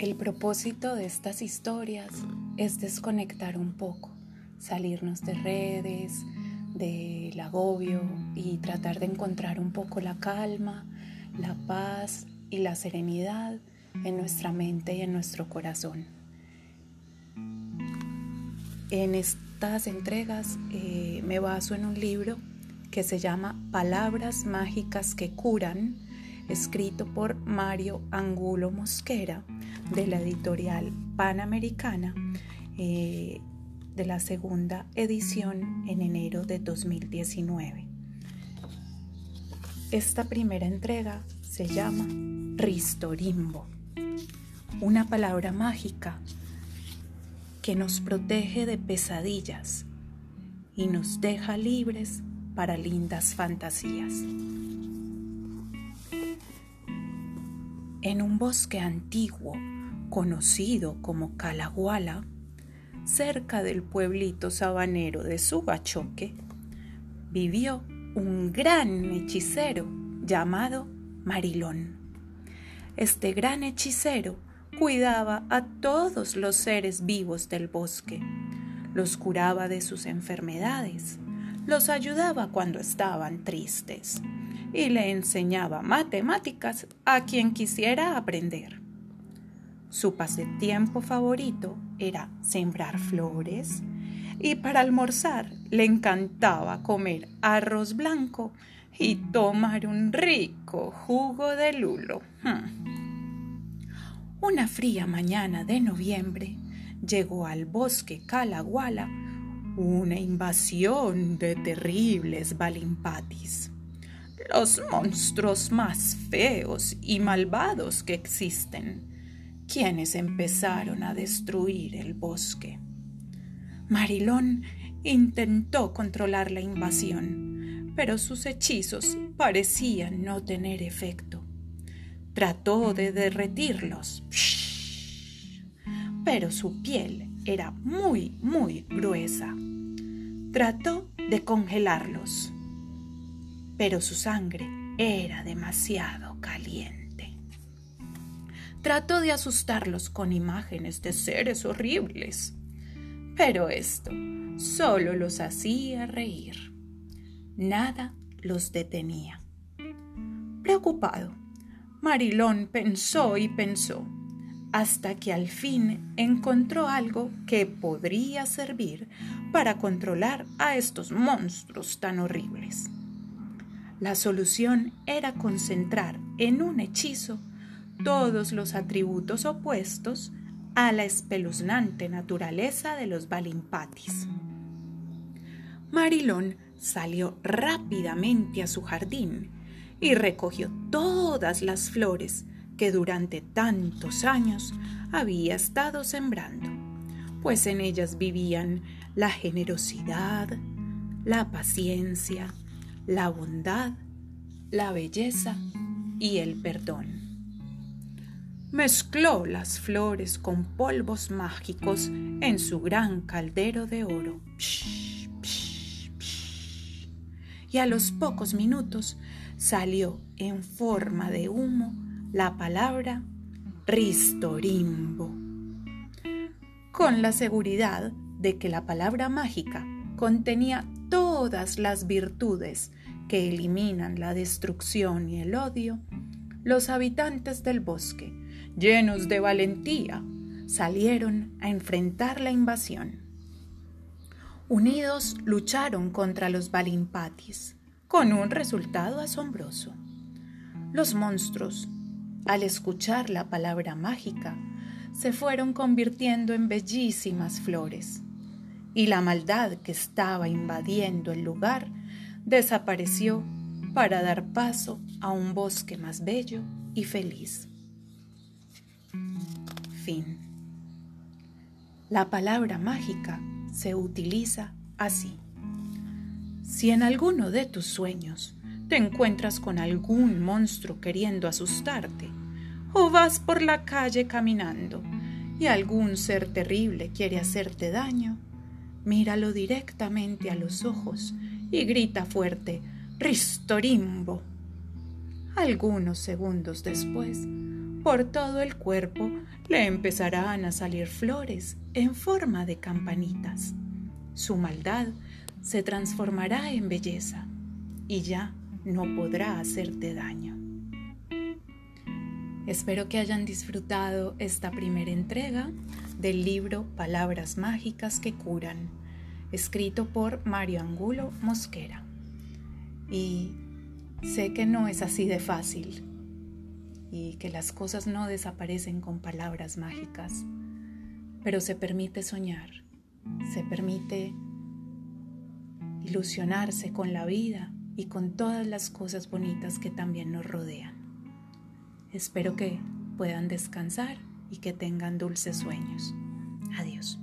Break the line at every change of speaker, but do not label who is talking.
El propósito de estas historias es desconectar un poco, salirnos de redes, del agobio y tratar de encontrar un poco la calma, la paz y la serenidad en nuestra mente y en nuestro corazón. En estas entregas eh, me baso en un libro que se llama Palabras Mágicas que Curan, escrito por Mario Angulo Mosquera de la editorial Panamericana eh, de la segunda edición en enero de 2019. Esta primera entrega se llama Ristorimbo, una palabra mágica que nos protege de pesadillas y nos deja libres para lindas fantasías. En un bosque antiguo, conocido como Calaguala, cerca del pueblito sabanero de Subachoque, vivió un gran hechicero llamado Marilón. Este gran hechicero cuidaba a todos los seres vivos del bosque, los curaba de sus enfermedades, los ayudaba cuando estaban tristes y le enseñaba matemáticas a quien quisiera aprender. Su pasatiempo favorito era sembrar flores y para almorzar le encantaba comer arroz blanco y tomar un rico jugo de lulo. Hmm. Una fría mañana de noviembre llegó al bosque Calaguala una invasión de terribles balimpatis, los monstruos más feos y malvados que existen, quienes empezaron a destruir el bosque. Marilón intentó controlar la invasión, pero sus hechizos parecían no tener efecto. Trató de derretirlos, pero su piel era muy, muy gruesa. Trató de congelarlos, pero su sangre era demasiado caliente. Trató de asustarlos con imágenes de seres horribles, pero esto solo los hacía reír. Nada los detenía. Preocupado, Marilón pensó y pensó hasta que al fin encontró algo que podría servir para controlar a estos monstruos tan horribles. La solución era concentrar en un hechizo todos los atributos opuestos a la espeluznante naturaleza de los Balimpatis. Marilón salió rápidamente a su jardín y recogió todas las flores que durante tantos años había estado sembrando, pues en ellas vivían la generosidad, la paciencia, la bondad, la belleza y el perdón. Mezcló las flores con polvos mágicos en su gran caldero de oro. y a los pocos minutos salió en forma de humo la palabra Ristorimbo, con la seguridad de que la palabra mágica contenía todas las virtudes que eliminan la destrucción y el odio, los habitantes del bosque, llenos de valentía, salieron a enfrentar la invasión. Unidos lucharon contra los Balimpatis, con un resultado asombroso. Los monstruos al escuchar la palabra mágica, se fueron convirtiendo en bellísimas flores, y la maldad que estaba invadiendo el lugar desapareció para dar paso a un bosque más bello y feliz. Fin. La palabra mágica se utiliza así. Si en alguno de tus sueños te encuentras con algún monstruo queriendo asustarte, o vas por la calle caminando y algún ser terrible quiere hacerte daño, míralo directamente a los ojos y grita fuerte, Ristorimbo. Algunos segundos después, por todo el cuerpo le empezarán a salir flores en forma de campanitas. Su maldad se transformará en belleza y ya no podrá hacerte daño. Espero que hayan disfrutado esta primera entrega del libro Palabras Mágicas que Curan, escrito por Mario Angulo Mosquera. Y sé que no es así de fácil y que las cosas no desaparecen con palabras mágicas, pero se permite soñar, se permite ilusionarse con la vida y con todas las cosas bonitas que también nos rodean. Espero que puedan descansar y que tengan dulces sueños. Adiós.